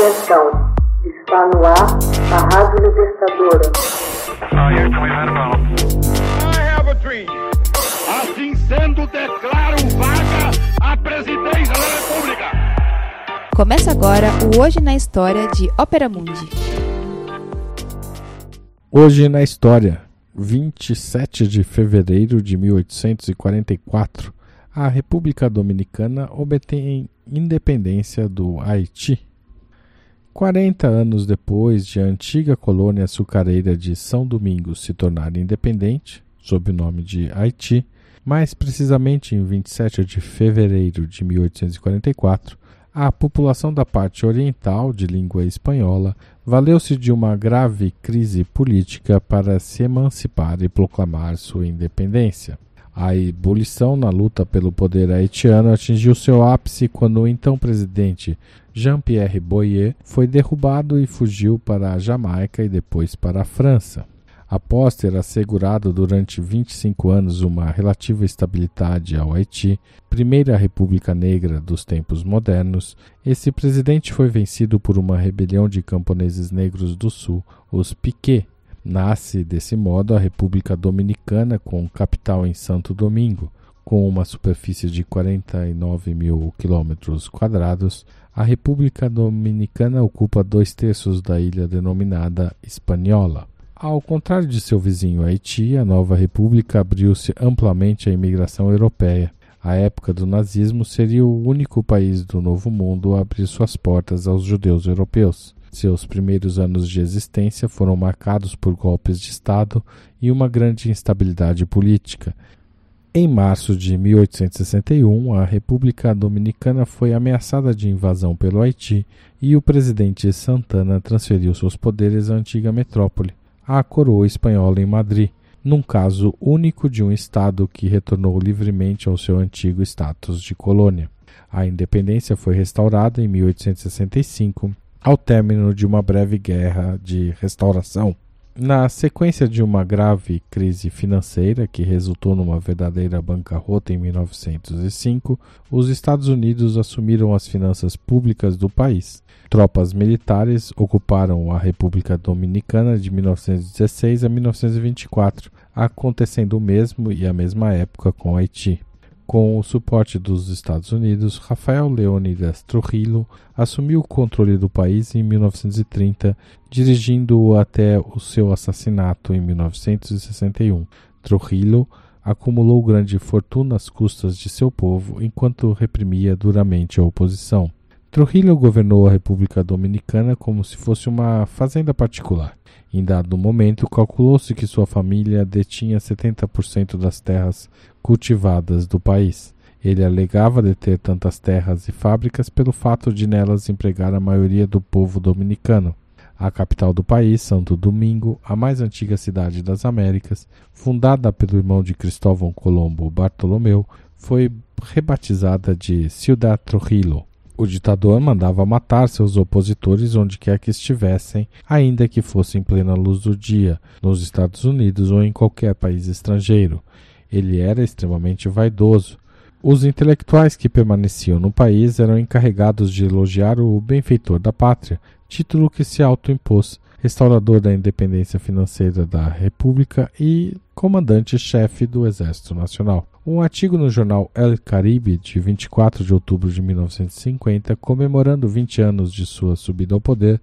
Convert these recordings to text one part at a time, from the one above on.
Atenção, está no ar a Rádio Libertadora. Assim sendo, declaro vaga a presidência da República. Começa agora o Hoje na História de Ópera Mundi. Hoje na História, 27 de fevereiro de 1844, a República Dominicana obtém independência do Haiti. 40 anos depois de a antiga colônia açucareira de São Domingos se tornar independente, sob o nome de Haiti, mais precisamente em 27 de fevereiro de 1844, a população da parte oriental, de língua espanhola, valeu-se de uma grave crise política para se emancipar e proclamar sua independência. A ebulição na luta pelo poder haitiano atingiu seu ápice quando o então presidente Jean-Pierre Boyer foi derrubado e fugiu para a Jamaica e depois para a França. Após ter assegurado durante 25 anos uma relativa estabilidade ao Haiti, primeira república negra dos tempos modernos, esse presidente foi vencido por uma rebelião de camponeses negros do sul, os Piquet, Nasce desse modo a República Dominicana, com capital em Santo Domingo, com uma superfície de 49 mil quilômetros quadrados. A República Dominicana ocupa dois terços da ilha denominada Espanhola. Ao contrário de seu vizinho Haiti, a nova república abriu-se amplamente à imigração europeia. A época do nazismo seria o único país do Novo Mundo a abrir suas portas aos judeus europeus. Seus primeiros anos de existência foram marcados por golpes de Estado e uma grande instabilidade política. Em março de 1861, a República Dominicana foi ameaçada de invasão pelo Haiti e o presidente Santana transferiu seus poderes à antiga metrópole, à coroa espanhola em Madrid, num caso único de um Estado que retornou livremente ao seu antigo status de colônia. A independência foi restaurada em 1865 ao término de uma breve guerra de restauração. Na sequência de uma grave crise financeira que resultou numa verdadeira bancarrota em 1905, os Estados Unidos assumiram as finanças públicas do país. Tropas militares ocuparam a República Dominicana de 1916 a 1924, acontecendo o mesmo e a mesma época com Haiti. Com o suporte dos Estados Unidos, Rafael Leônidas Trujillo assumiu o controle do país em 1930, dirigindo-o até o seu assassinato em 1961. Trujillo acumulou grande fortuna às custas de seu povo enquanto reprimia duramente a oposição. Trujillo governou a República Dominicana como se fosse uma fazenda particular. Em dado momento, calculou-se que sua família detinha 70% das terras cultivadas do país. Ele alegava deter tantas terras e fábricas pelo fato de nelas empregar a maioria do povo dominicano. A capital do país, Santo Domingo, a mais antiga cidade das Américas, fundada pelo irmão de Cristóvão Colombo Bartolomeu, foi rebatizada de Ciudad Trujillo. O ditador mandava matar seus opositores onde quer que estivessem, ainda que fosse em plena luz do dia, nos Estados Unidos ou em qualquer país estrangeiro. Ele era extremamente vaidoso. Os intelectuais que permaneciam no país eram encarregados de elogiar o benfeitor da pátria, título que se autoimpôs, restaurador da independência financeira da República e comandante-chefe do Exército Nacional. Um artigo no jornal El Caribe, de 24 de outubro de 1950, comemorando 20 anos de sua subida ao poder,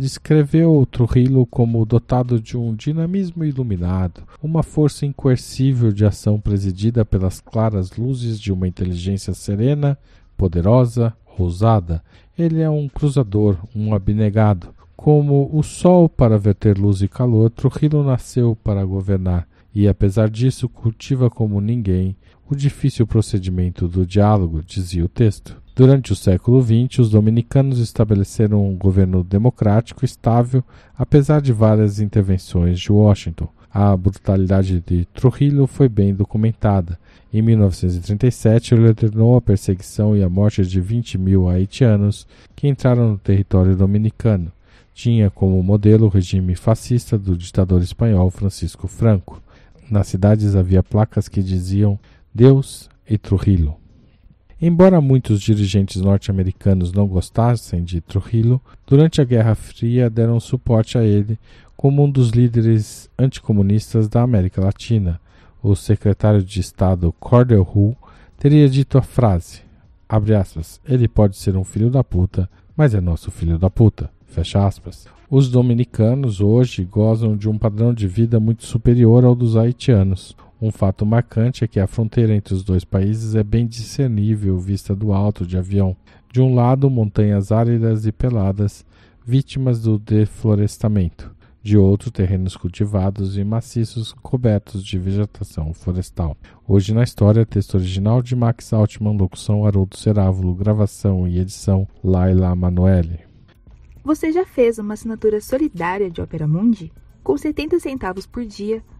descreveu Trujillo como dotado de um dinamismo iluminado, uma força incoercível de ação presidida pelas claras luzes de uma inteligência serena, poderosa, ousada. Ele é um cruzador, um abnegado. Como o sol para verter luz e calor, Trujillo nasceu para governar e, apesar disso, cultiva como ninguém o difícil procedimento do diálogo, dizia o texto. Durante o século XX, os dominicanos estabeleceram um governo democrático estável, apesar de várias intervenções de Washington. A brutalidade de Trujillo foi bem documentada. Em 1937, ele ordenou a perseguição e a morte de 20 mil haitianos que entraram no território dominicano. Tinha como modelo o regime fascista do ditador espanhol Francisco Franco. Nas cidades havia placas que diziam Deus e Trujillo. Embora muitos dirigentes norte-americanos não gostassem de Trujillo, durante a Guerra Fria deram suporte a ele como um dos líderes anticomunistas da América Latina. O secretário de Estado Cordell Hull teria dito a frase, aspas, ele pode ser um filho da puta, mas é nosso filho da puta, fecha aspas. Os dominicanos hoje gozam de um padrão de vida muito superior ao dos haitianos. Um fato marcante é que a fronteira entre os dois países é bem discernível vista do alto de avião. De um lado, montanhas áridas e peladas, vítimas do deflorestamento. De outro, terrenos cultivados e maciços cobertos de vegetação florestal. Hoje na história, texto original de Max Altman, locução Haroldo Cerávulo, gravação e edição Laila Manoeli. Você já fez uma assinatura solidária de Opera Mundi? Com 70 centavos por dia,